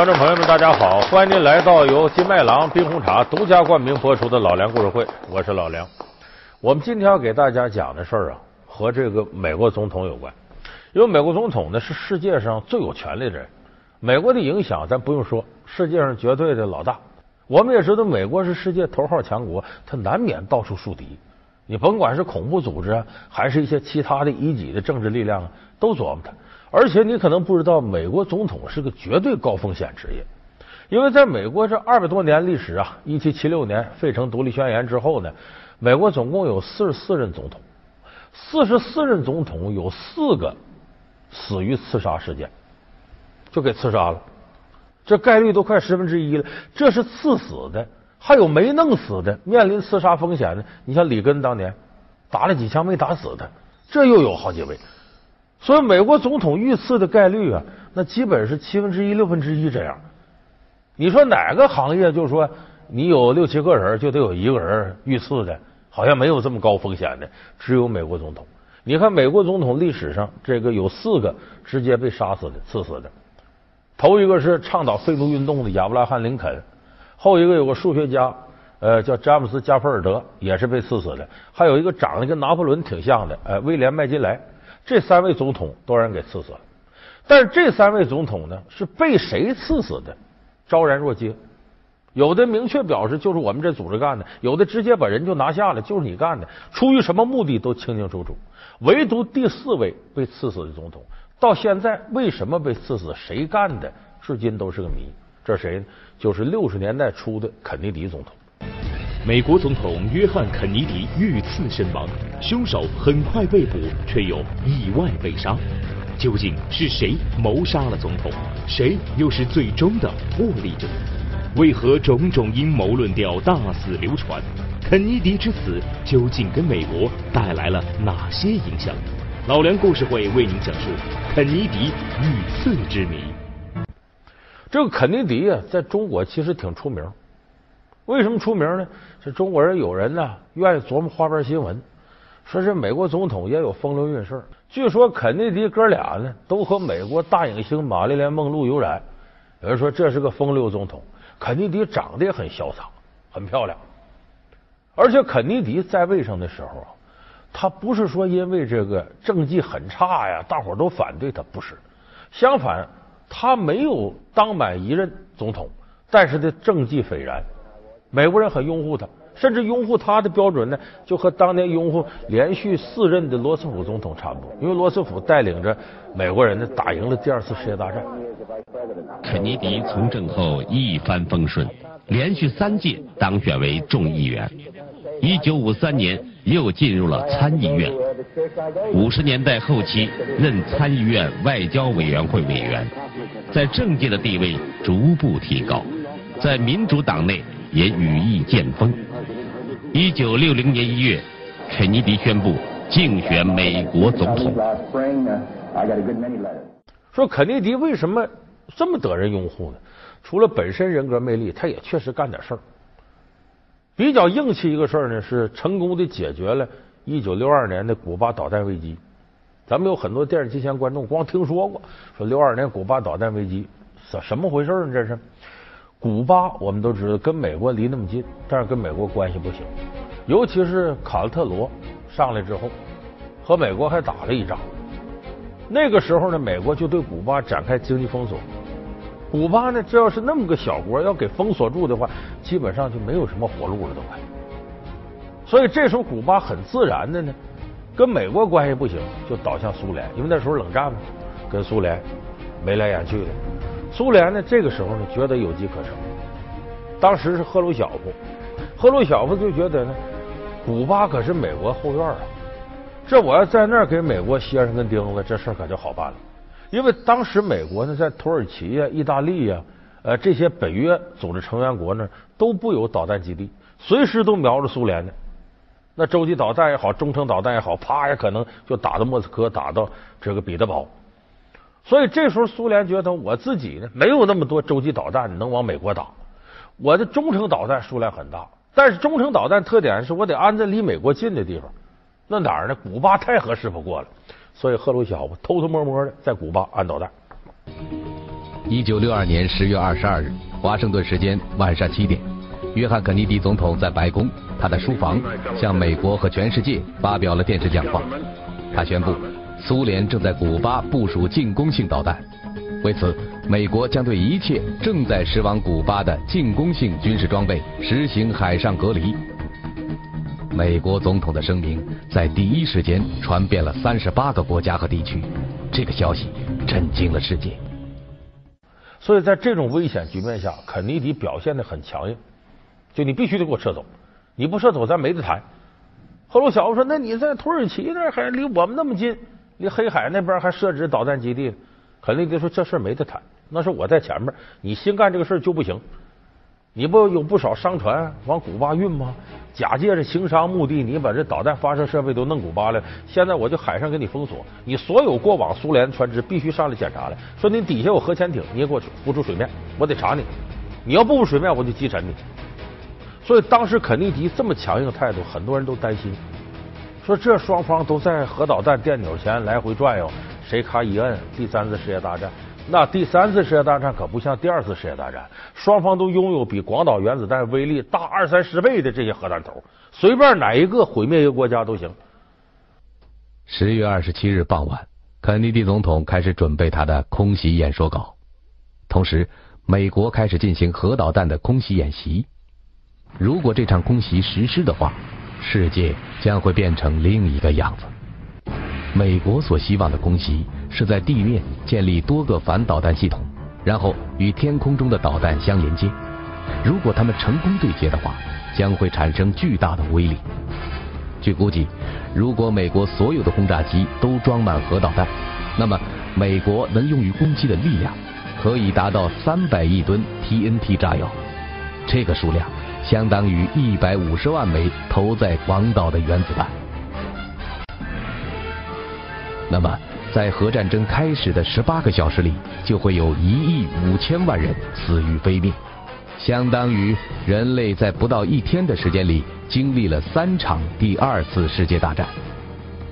观众朋友们，大家好！欢迎您来到由金麦郎冰红茶独家冠名播出的《老梁故事会》，我是老梁。我们今天要给大家讲的事儿啊，和这个美国总统有关。因为美国总统呢是世界上最有权力的人，美国的影响咱不用说，世界上绝对的老大。我们也知道，美国是世界头号强国，它难免到处树敌。你甭管是恐怖组织啊，还是一些其他的一己的政治力量啊，都琢磨他。而且你可能不知道，美国总统是个绝对高风险职业，因为在美国这二百多年历史啊，一七七六年费城独立宣言之后呢，美国总共有四十四任总统，四十四任总统有四个死于刺杀事件，就给刺杀了，这概率都快十分之一了。这是刺死的，还有没弄死的，面临刺杀风险的。你像里根当年打了几枪没打死他，这又有好几位。所以，美国总统遇刺的概率啊，那基本是七分之一、六分之一这样。你说哪个行业就是说你有六七个人就得有一个人遇刺的，好像没有这么高风险的，只有美国总统。你看，美国总统历史上这个有四个直接被杀死的、刺死的。头一个是倡导废奴运动的亚伯拉罕·林肯，后一个有个数学家，呃，叫詹姆斯·加菲尔德，也是被刺死的。还有一个长得跟拿破仑挺像的，呃，威廉·麦金莱。这三位总统都让人给刺死了，但是这三位总统呢是被谁刺死的，昭然若揭。有的明确表示就是我们这组织干的，有的直接把人就拿下了，就是你干的。出于什么目的都清清楚楚。唯独第四位被刺死的总统，到现在为什么被刺死，谁干的，至今都是个谜。这谁呢？就是六十年代初的肯尼迪总统。美国总统约翰·肯尼迪遇刺身亡，凶手很快被捕，却又意外被杀。究竟是谁谋杀了总统？谁又是最终的获利者？为何种种阴谋论调大肆流传？肯尼迪之死究竟给美国带来了哪些影响？老梁故事会为您讲述肯尼迪遇刺之谜。这个肯尼迪啊，在中国其实挺出名。为什么出名呢？这中国人有人呢，愿意琢磨花边新闻，说是美国总统也有风流韵事。据说肯尼迪哥俩呢，都和美国大影星玛丽莲·梦露有染。有人说这是个风流总统。肯尼迪长得也很潇洒，很漂亮。而且肯尼迪在位上的时候啊，他不是说因为这个政绩很差呀，大伙都反对他，不是。相反，他没有当满一任总统，但是的政绩斐然。美国人很拥护他，甚至拥护他的标准呢，就和当年拥护连续四任的罗斯福总统差不多。因为罗斯福带领着美国人呢，打赢了第二次世界大战。肯尼迪从政后一帆风顺，连续三届当选为众议员。一九五三年又进入了参议院。五十年代后期任参议院外交委员会委员，在政界的地位逐步提高，在民主党内。也羽翼渐丰。一九六零年一月，肯尼迪宣布竞选美国总统。说肯尼迪为什么这么得人拥护呢？除了本身人格魅力，他也确实干点事儿。比较硬气一个事儿呢，是成功的解决了一九六二年的古巴导弹危机。咱们有很多电视机前观众光听说过，说六二年古巴导弹危机怎什么回事呢？这是。古巴我们都知道跟美国离那么近，但是跟美国关系不行。尤其是卡斯特罗上来之后，和美国还打了一仗。那个时候呢，美国就对古巴展开经济封锁。古巴呢，这要是那么个小国，要给封锁住的话，基本上就没有什么活路了，都快。所以这时候古巴很自然的呢，跟美国关系不行，就倒向苏联，因为那时候冷战嘛，跟苏联眉来眼去的。苏联呢，这个时候呢，觉得有机可乘。当时是赫鲁晓夫，赫鲁晓夫就觉得呢，古巴可是美国后院啊，这我要在那儿给美国歇上根钉子，这事可就好办了。因为当时美国呢，在土耳其呀、意大利呀，呃，这些北约组织成员国那都不有导弹基地，随时都瞄着苏联呢。那洲际导弹也好，中程导弹也好，啪也可能就打到莫斯科，打到这个彼得堡。所以这时候，苏联觉得我自己呢没有那么多洲际导弹能往美国打，我的中程导弹数量很大，但是中程导弹特点是我得安在离美国近的地方，那哪儿呢？古巴太合适不过了，所以赫鲁晓夫偷偷摸摸的在古巴安导弹。一九六二年十月二十二日，华盛顿时间晚上七点，约翰·肯尼迪总统在白宫他的书房向美国和全世界发表了电视讲话。他宣布，苏联正在古巴部署进攻性导弹，为此，美国将对一切正在驶往古巴的进攻性军事装备实行海上隔离。美国总统的声明在第一时间传遍了三十八个国家和地区，这个消息震惊了世界。所以在这种危险局面下，肯尼迪表现的很强硬，就你必须得给我撤走，你不撤走咱没得谈。赫鲁晓夫说：“那你在土耳其那还离我们那么近，离黑海那边还设置导弹基地。”肯尼迪说：“这事没得谈，那是我在前面，你新干这个事就不行。你不有不少商船往古巴运吗？假借着情商目的，你把这导弹发射设备都弄古巴了。现在我就海上给你封锁，你所有过往苏联船只必须上来检查来，说你底下有核潜艇，你也给我浮出水面，我得查你。你要不浮水面，我就击沉你。所以当时肯尼迪这么强硬的态度，很多人都担心，说这双方都在核导弹电钮前来回转悠，谁咔一摁，第三次世界大战。”那第三次世界大战可不像第二次世界大战，双方都拥有比广岛原子弹威力大二三十倍的这些核弹头，随便哪一个毁灭一个国家都行。十月二十七日傍晚，肯尼迪总统开始准备他的空袭演说稿，同时，美国开始进行核导弹的空袭演习。如果这场空袭实施的话，世界将会变成另一个样子。美国所希望的空袭是在地面建立多个反导弹系统，然后与天空中的导弹相连接。如果他们成功对接的话，将会产生巨大的威力。据估计，如果美国所有的轰炸机都装满核导弹，那么美国能用于攻击的力量可以达到三百亿吨 TNT 炸药。这个数量相当于一百五十万枚投在广岛的原子弹。那么，在核战争开始的十八个小时里，就会有一亿五千万人死于非命，相当于人类在不到一天的时间里经历了三场第二次世界大战。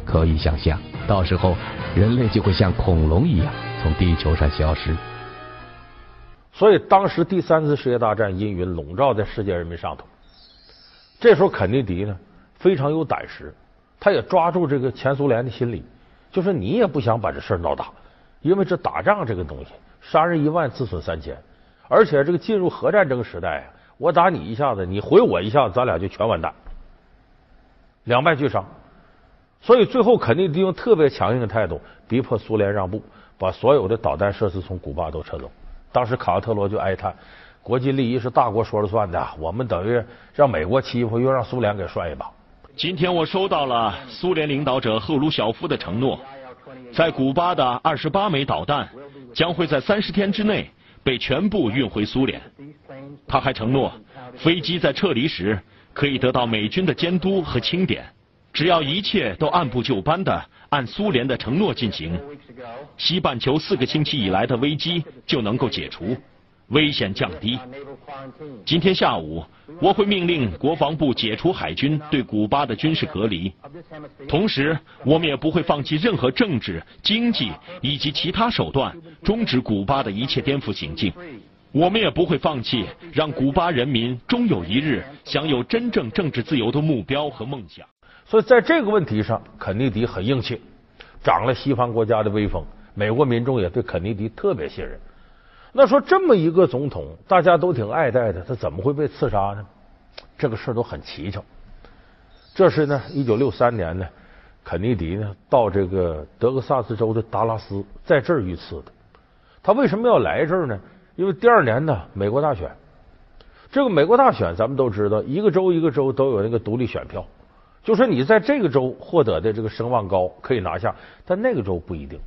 可以想象，到时候人类就会像恐龙一样从地球上消失。所以，当时第三次世界大战阴云笼罩在世界人民上头。这时候，肯尼迪呢非常有胆识，他也抓住这个前苏联的心理。就是你也不想把这事闹大，因为这打仗这个东西，杀人一万，自损三千，而且这个进入核战争时代啊，我打你一下子，你回我一下子，咱俩就全完蛋，两败俱伤。所以最后肯定得用特别强硬的态度，逼迫苏联让步，把所有的导弹设施从古巴都撤走。当时卡特罗就哀叹：国际利益是大国说了算的，我们等于让美国欺负，又让苏联给涮一把。今天我收到了苏联领导者赫鲁晓夫的承诺，在古巴的二十八枚导弹将会在三十天之内被全部运回苏联。他还承诺，飞机在撤离时可以得到美军的监督和清点，只要一切都按部就班的按苏联的承诺进行，西半球四个星期以来的危机就能够解除。危险降低。今天下午，我会命令国防部解除海军对古巴的军事隔离，同时，我们也不会放弃任何政治、经济以及其他手段，终止古巴的一切颠覆行径。我们也不会放弃让古巴人民终有一日享有真正政治自由的目标和梦想。所以，在这个问题上，肯尼迪很硬气，长了西方国家的威风，美国民众也对肯尼迪特别信任。那说这么一个总统，大家都挺爱戴的，他怎么会被刺杀呢？这个事儿都很蹊跷。这是呢，一九六三年呢，肯尼迪呢到这个德克萨斯州的达拉斯，在这儿遇刺的。他为什么要来这儿呢？因为第二年呢，美国大选。这个美国大选，咱们都知道，一个州一个州都有那个独立选票，就说你在这个州获得的这个声望高，可以拿下，但那个州不一定。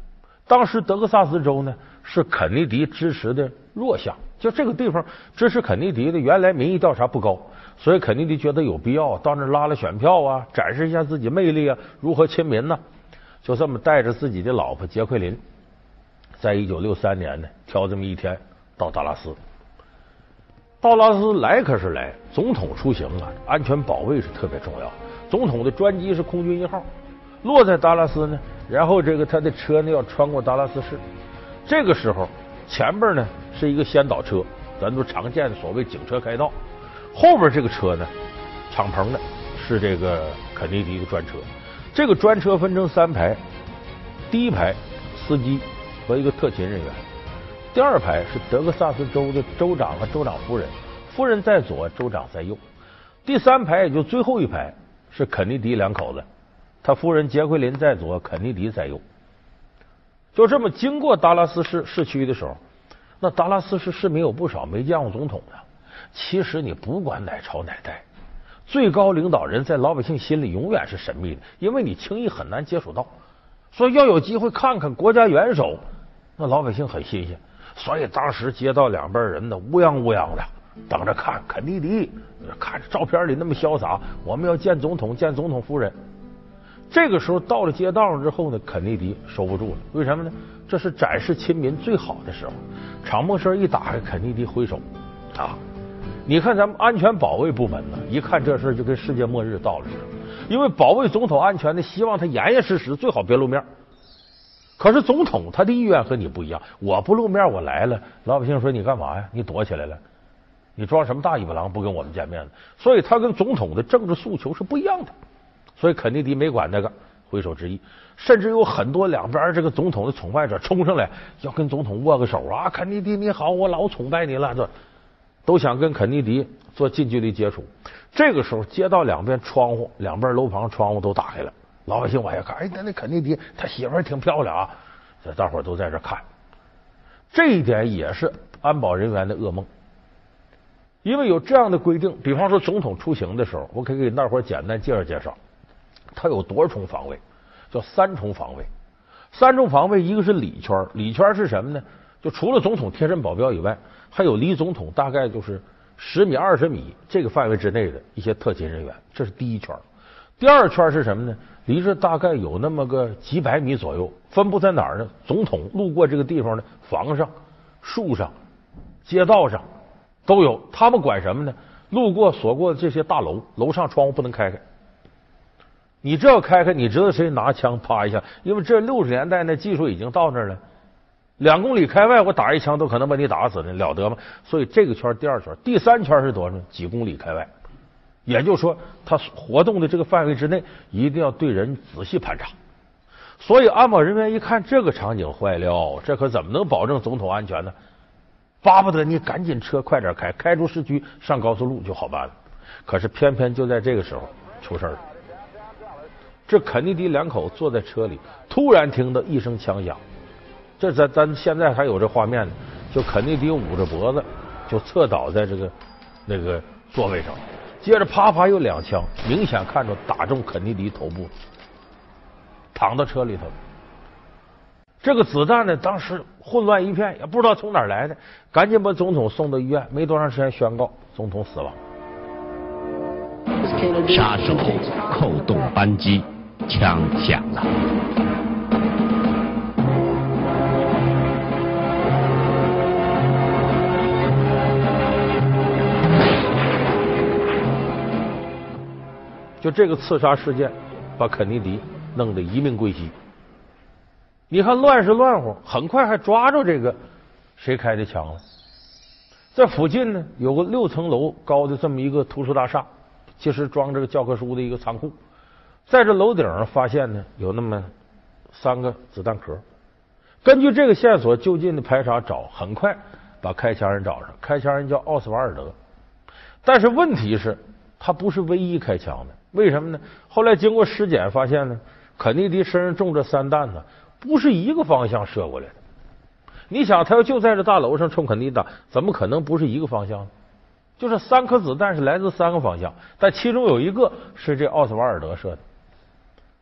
当时德克萨斯州呢是肯尼迪支持的弱项，就这个地方支持肯尼迪的原来民意调查不高，所以肯尼迪觉得有必要到那拉拉选票啊，展示一下自己魅力啊，如何亲民呢？就这么带着自己的老婆杰奎琳，在一九六三年呢挑这么一天到达拉斯。到拉斯来可是来，总统出行啊，安全保卫是特别重要。总统的专机是空军一号，落在达拉斯呢。然后这个他的车呢要穿过达拉斯市，这个时候前边呢是一个先导车，咱都常见的所谓警车开道。后边这个车呢，敞篷的，是这个肯尼迪的专车。这个专车分成三排，第一排司机和一个特勤人员，第二排是德克萨斯州的州长和州长夫人，夫人在左，州长在右。第三排也就最后一排是肯尼迪两口子，他夫人杰奎琳在左，肯尼迪在右。就这么经过达拉斯市市区的时候，那达拉斯市市民有不少没见过总统的。其实你不管哪朝哪代，最高领导人在老百姓心里永远是神秘的，因为你轻易很难接触到。所以要有机会看看国家元首，那老百姓很新鲜。所以当时街道两边人呢乌泱乌泱的等着看肯尼迪，看照片里那么潇洒，我们要见总统，见总统夫人。这个时候到了街道上之后呢，肯尼迪收不住了，为什么呢？这是展示亲民最好的时候。敞篷车一打开，肯尼迪挥手啊。你看咱们安全保卫部门呢，一看这事就跟世界末日到了似的。因为保卫总统安全的，希望他严严实实，最好别露面。可是总统他的意愿和你不一样，我不露面，我来了，老百姓说你干嘛呀？你躲起来了？你装什么大尾巴狼不跟我们见面了？所以他跟总统的政治诉求是不一样的。所以肯尼迪没管那个，挥手致意，甚至有很多两边这个总统的崇拜者冲上来要跟总统握个手啊！肯尼迪你好，我老崇拜你了这。都想跟肯尼迪做近距离接触。这个时候，街道两边窗户、两边楼房窗户都打开了，老百姓往下看，哎，那那肯尼迪他媳妇儿挺漂亮啊！这大伙儿都在这看。这一点也是安保人员的噩梦，因为有这样的规定。比方说，总统出行的时候，我可以给大伙儿简单介绍介绍，他有多重防卫？叫三重防卫。三重防卫，一个是里圈，里圈是什么呢？就除了总统贴身保镖以外。还有离总统大概就是十米、二十米这个范围之内的一些特勤人员，这是第一圈。第二圈是什么呢？离这大概有那么个几百米左右，分布在哪儿呢？总统路过这个地方的房上、树上、街道上都有。他们管什么呢？路过所过的这些大楼，楼上窗户不能开开。你这要开开，你知道谁拿枪啪一下？因为这六十年代那技术已经到那儿了。两公里开外，我打一枪都可能把你打死呢，了得吗？所以这个圈第二圈，第三圈是多少？几公里开外，也就是说，他活动的这个范围之内，一定要对人仔细盘查。所以安保人员一看这个场景坏了，这可怎么能保证总统安全呢？巴不得你赶紧车快点开，开出市区上高速路就好办了。可是偏偏就在这个时候出事了。这肯尼迪两口坐在车里，突然听到一声枪响。这咱咱现在还有这画面呢，就肯尼迪捂着脖子，就侧倒在这个那个座位上，接着啪啪又两枪，明显看着打中肯尼迪头部，躺到车里头。这个子弹呢，当时混乱一片，也不知道从哪儿来的，赶紧把总统送到医院，没多长时间宣告总统死亡。杀手扣动扳机，枪响了。就这个刺杀事件，把肯尼迪弄得一命归西。你看乱是乱乎，很快还抓着这个谁开的枪了。在附近呢，有个六层楼高的这么一个图书大厦，其实装这个教科书的一个仓库。在这楼顶上发现呢，有那么三个子弹壳。根据这个线索，就近的排查找，很快把开枪人找上。开枪人叫奥斯瓦尔德，但是问题是，他不是唯一开枪的。为什么呢？后来经过尸检发现呢，肯尼迪身上中这三弹呢，不是一个方向射过来的。你想，他要就在这大楼上冲肯尼迪打，怎么可能不是一个方向呢？就是三颗子弹是来自三个方向，但其中有一个是这奥斯瓦尔德射的。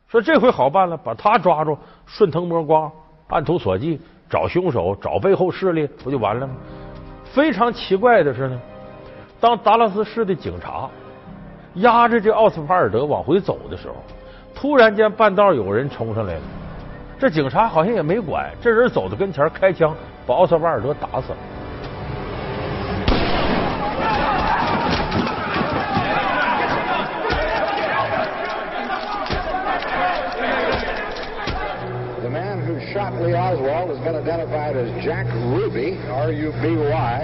说这回好办了，把他抓住，顺藤摸瓜，按图索骥，找凶手，找背后势力，不就完了吗？非常奇怪的是呢，当达拉斯市的警察。压着这奥斯瓦尔德往回走的时候，突然间半道有人冲上来了。这警察好像也没管，这人走到跟前开枪，把奥斯瓦尔德打死了。Identified as Jack Ruby, R-U-B-Y.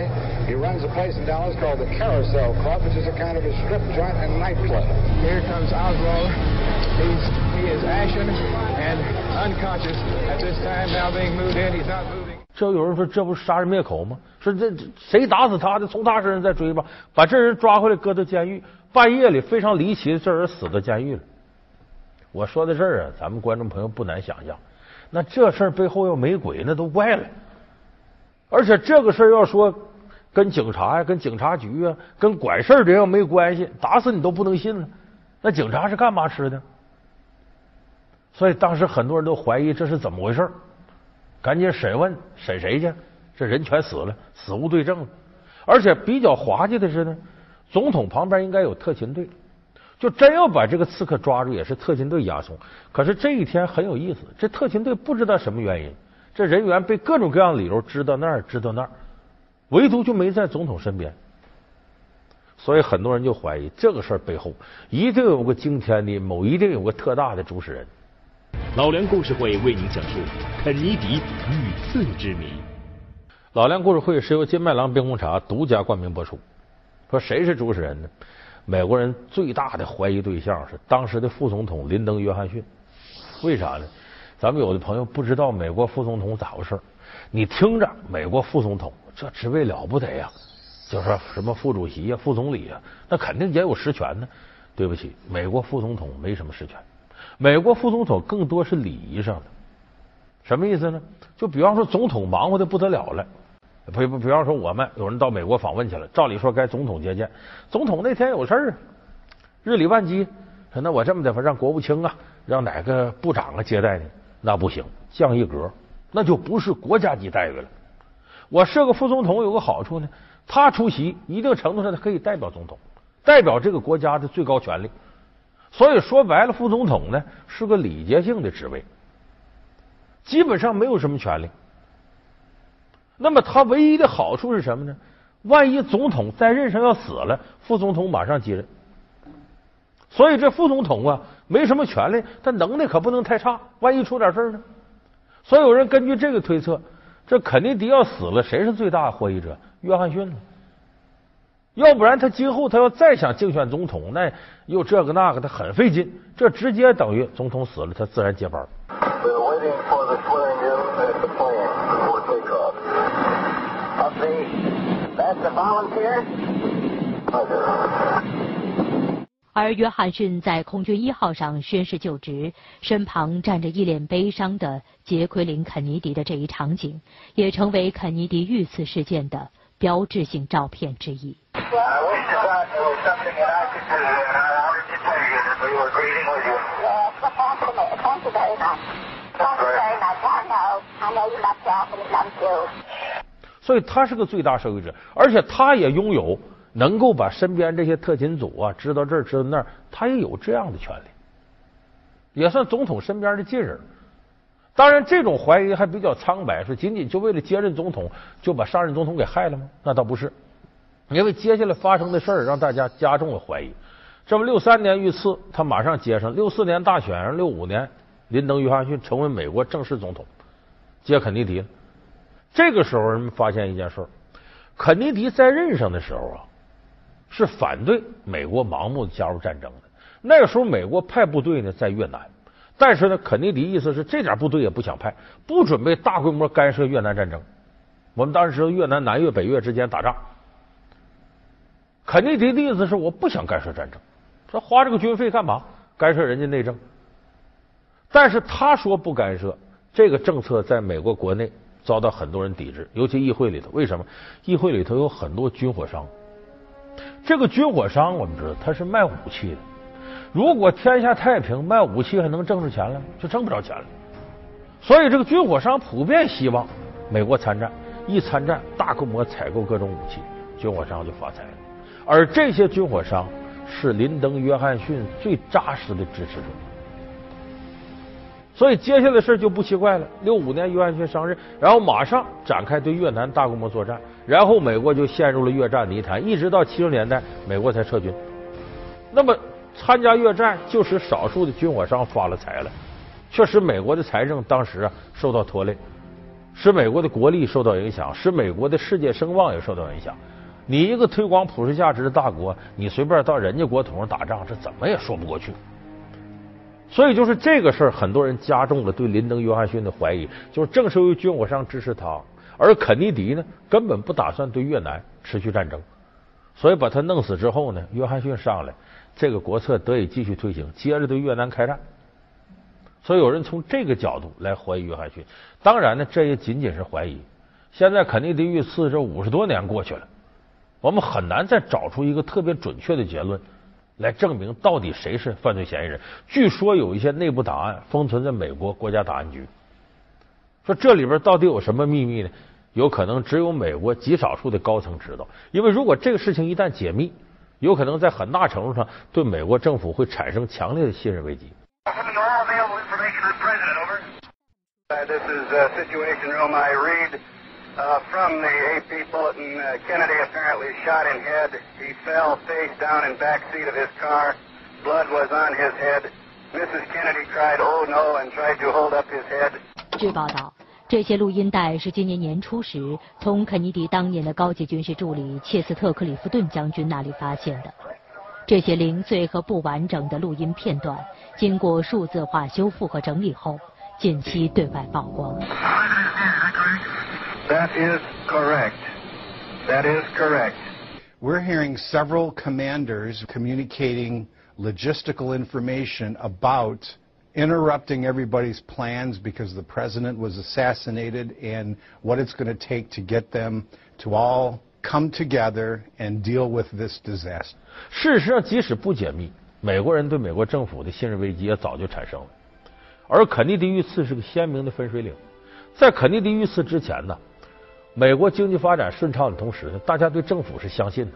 He runs a place in Dallas called the Carousel Club, which is a kind of a strip joint and nightclub. Here comes Oswald. He's, he is ashen and unconscious at this time, now being moved in. He's not moving. 这有人说这不是杀人灭口吗？说这这谁打死他的，从他身上再追吧，把这人抓回来搁到监狱。半夜里非常离奇的，这人死到监狱了。我说到这儿啊，咱们观众朋友不难想象，那这事背后要没鬼，那都怪了。而且这个事儿要说跟警察呀、跟警察局啊、跟管事儿的要没关系，打死你都不能信了。那警察是干嘛吃的？所以当时很多人都怀疑这是怎么回事赶紧审问，审谁去？这人全死了，死无对证。而且比较滑稽的是呢，总统旁边应该有特勤队，就真要把这个刺客抓住，也是特勤队押送。可是这一天很有意思，这特勤队不知道什么原因，这人员被各种各样的理由支到那儿，支到那儿，唯独就没在总统身边。所以很多人就怀疑这个事儿背后一定有个惊天的某，一定有个特大的主使人。老梁故事会为您讲述肯尼迪遇刺之谜。老梁故事会是由金麦郎冰红茶独家冠名播出。说谁是主使人呢？美国人最大的怀疑对象是当时的副总统林登·约翰逊。为啥呢？咱们有的朋友不知道美国副总统咋回事你听着，美国副总统这职位了不得呀，就说什么副主席呀、副总理呀，那肯定也有实权呢。对不起，美国副总统没什么实权。美国副总统更多是礼仪上的，什么意思呢？就比方说，总统忙活的不得了了，比比比方说，我们有人到美国访问去了，照理说该总统接见，总统那天有事儿，日理万机，说那我这么的吧，让国务卿啊，让哪个部长啊接待你，那不行，降一格，那就不是国家级待遇了。我设个副总统有个好处呢，他出席一定程度上他可以代表总统，代表这个国家的最高权力。所以说白了，副总统呢是个礼节性的职位，基本上没有什么权利。那么他唯一的好处是什么呢？万一总统在任上要死了，副总统马上接任。所以这副总统啊没什么权利，但能耐可不能太差。万一出点事呢？所以有人根据这个推测，这肯尼迪要死了，谁是最大的获益者？约翰逊呢？要不然他今后他要再想竞选总统，那又这个那个，他很费劲。这直接等于总统死了，他自然接班。而约翰逊在空军一号上宣誓就职，身旁站着一脸悲伤的杰奎琳·肯尼迪的这一场景，也成为肯尼迪遇刺事件的标志性照片之一。所以他是个最大受益者，而且他也拥有能够把身边这些特勤组啊知道这儿知道那儿，他也有这样的权利，也算总统身边的近人。当然，这种怀疑还比较苍白，说仅仅就为了接任总统就把上任总统给害了吗？那倒不是。因为接下来发生的事儿让大家加重了怀疑。这不，六三年遇刺，他马上接上；六四年大选上，六五年林登·约翰逊成为美国正式总统，接肯尼迪了。这个时候，人们发现一件事：肯尼迪在任上的时候啊，是反对美国盲目的加入战争的。那个时候，美国派部队呢在越南，但是呢，肯尼迪意思是这点部队也不想派，不准备大规模干涉越南战争。我们当时知道越南南越、北越之间打仗。肯尼迪的意思是我不想干涉战争，说花这个军费干嘛？干涉人家内政。但是他说不干涉，这个政策在美国国内遭到很多人抵制，尤其议会里头。为什么？议会里头有很多军火商。这个军火商我们知道他是卖武器的。如果天下太平，卖武器还能挣着钱了？就挣不着钱了。所以这个军火商普遍希望美国参战，一参战大规模采购各种武器，军火商就发财了。而这些军火商是林登·约翰逊最扎实的支持者，所以接下来的事就不奇怪了。六五年约翰逊上任，然后马上展开对越南大规模作战，然后美国就陷入了越战泥潭，一直到七十年代，美国才撤军。那么参加越战就使少数的军火商发了财了，确实美国的财政当时啊受到拖累。使美国的国力受到影响，使美国的世界声望也受到影响。你一个推广普世价值的大国，你随便到人家国土上打仗，这怎么也说不过去。所以，就是这个事儿，很多人加重了对林登·约翰逊的怀疑。就是正是由于军火商支持他，而肯尼迪呢，根本不打算对越南持续战争，所以把他弄死之后呢，约翰逊上来，这个国策得以继续推行，接着对越南开战。所以，有人从这个角度来怀疑约翰逊。当然呢，这也仅仅是怀疑。现在肯尼迪遇刺这五十多年过去了，我们很难再找出一个特别准确的结论。来证明到底谁是犯罪嫌疑人？据说有一些内部档案封存在美国国家档案局，说这里边到底有什么秘密呢？有可能只有美国极少数的高层知道，因为如果这个事情一旦解密，有可能在很大程度上对美国政府会产生强烈的信任危机。From the AP bulletin, uh, Kennedy apparently shot in head. He fell face down in back seat of his car. Blood was on his head. Mrs. Kennedy cried, "Oh no!" and tried to hold up his head. 据报道，这些录音带是今年年初时从肯尼迪当年的高级军事助理切斯特·克里夫顿将军那里发现的。这些零碎和不完整的录音片段，经过数字化修复和整理后，近期对外曝光。That is correct. That is correct. We're hearing several commanders communicating logistical information about interrupting everybody's plans because the president was assassinated and what it's going to take to get them to all come together and deal with this disaster. 事实上，即使不解密，美国人对美国政府的信任危机也早就产生了。而肯尼迪遇刺是个鲜明的分水岭。在肯尼迪遇刺之前呢， 美国经济发展顺畅的同时呢，大家对政府是相信的，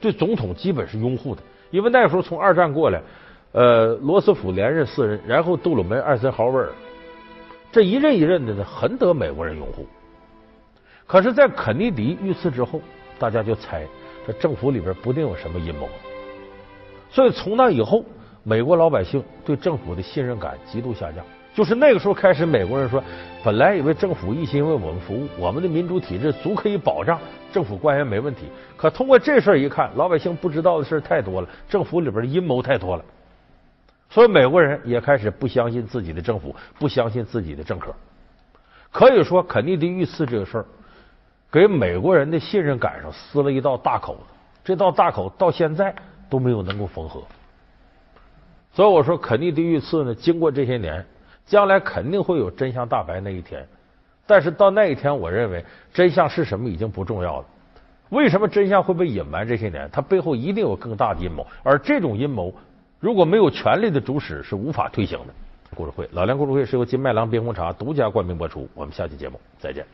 对总统基本是拥护的，因为那时候从二战过来，呃，罗斯福连任四任，然后杜鲁门、艾森豪威尔，这一任一任的呢，很得美国人拥护。可是，在肯尼迪遇刺之后，大家就猜这政府里边不定有什么阴谋，所以从那以后，美国老百姓对政府的信任感极度下降。就是那个时候开始，美国人说，本来以为政府一心为我们服务，我们的民主体制足可以保障政府官员没问题。可通过这事儿一看，老百姓不知道的事儿太多了，政府里边的阴谋太多了，所以美国人也开始不相信自己的政府，不相信自己的政客。可以说，肯尼迪遇刺这个事儿，给美国人的信任感上撕了一道大口子，这道大口到现在都没有能够缝合。所以我说，肯尼迪遇刺呢，经过这些年。将来肯定会有真相大白那一天，但是到那一天，我认为真相是什么已经不重要了。为什么真相会被隐瞒这些年？它背后一定有更大的阴谋，而这种阴谋如果没有权力的主使，是无法推行的。故事会，老梁故事会是由金麦郎冰红茶独家冠名播出。我们下期节目再见。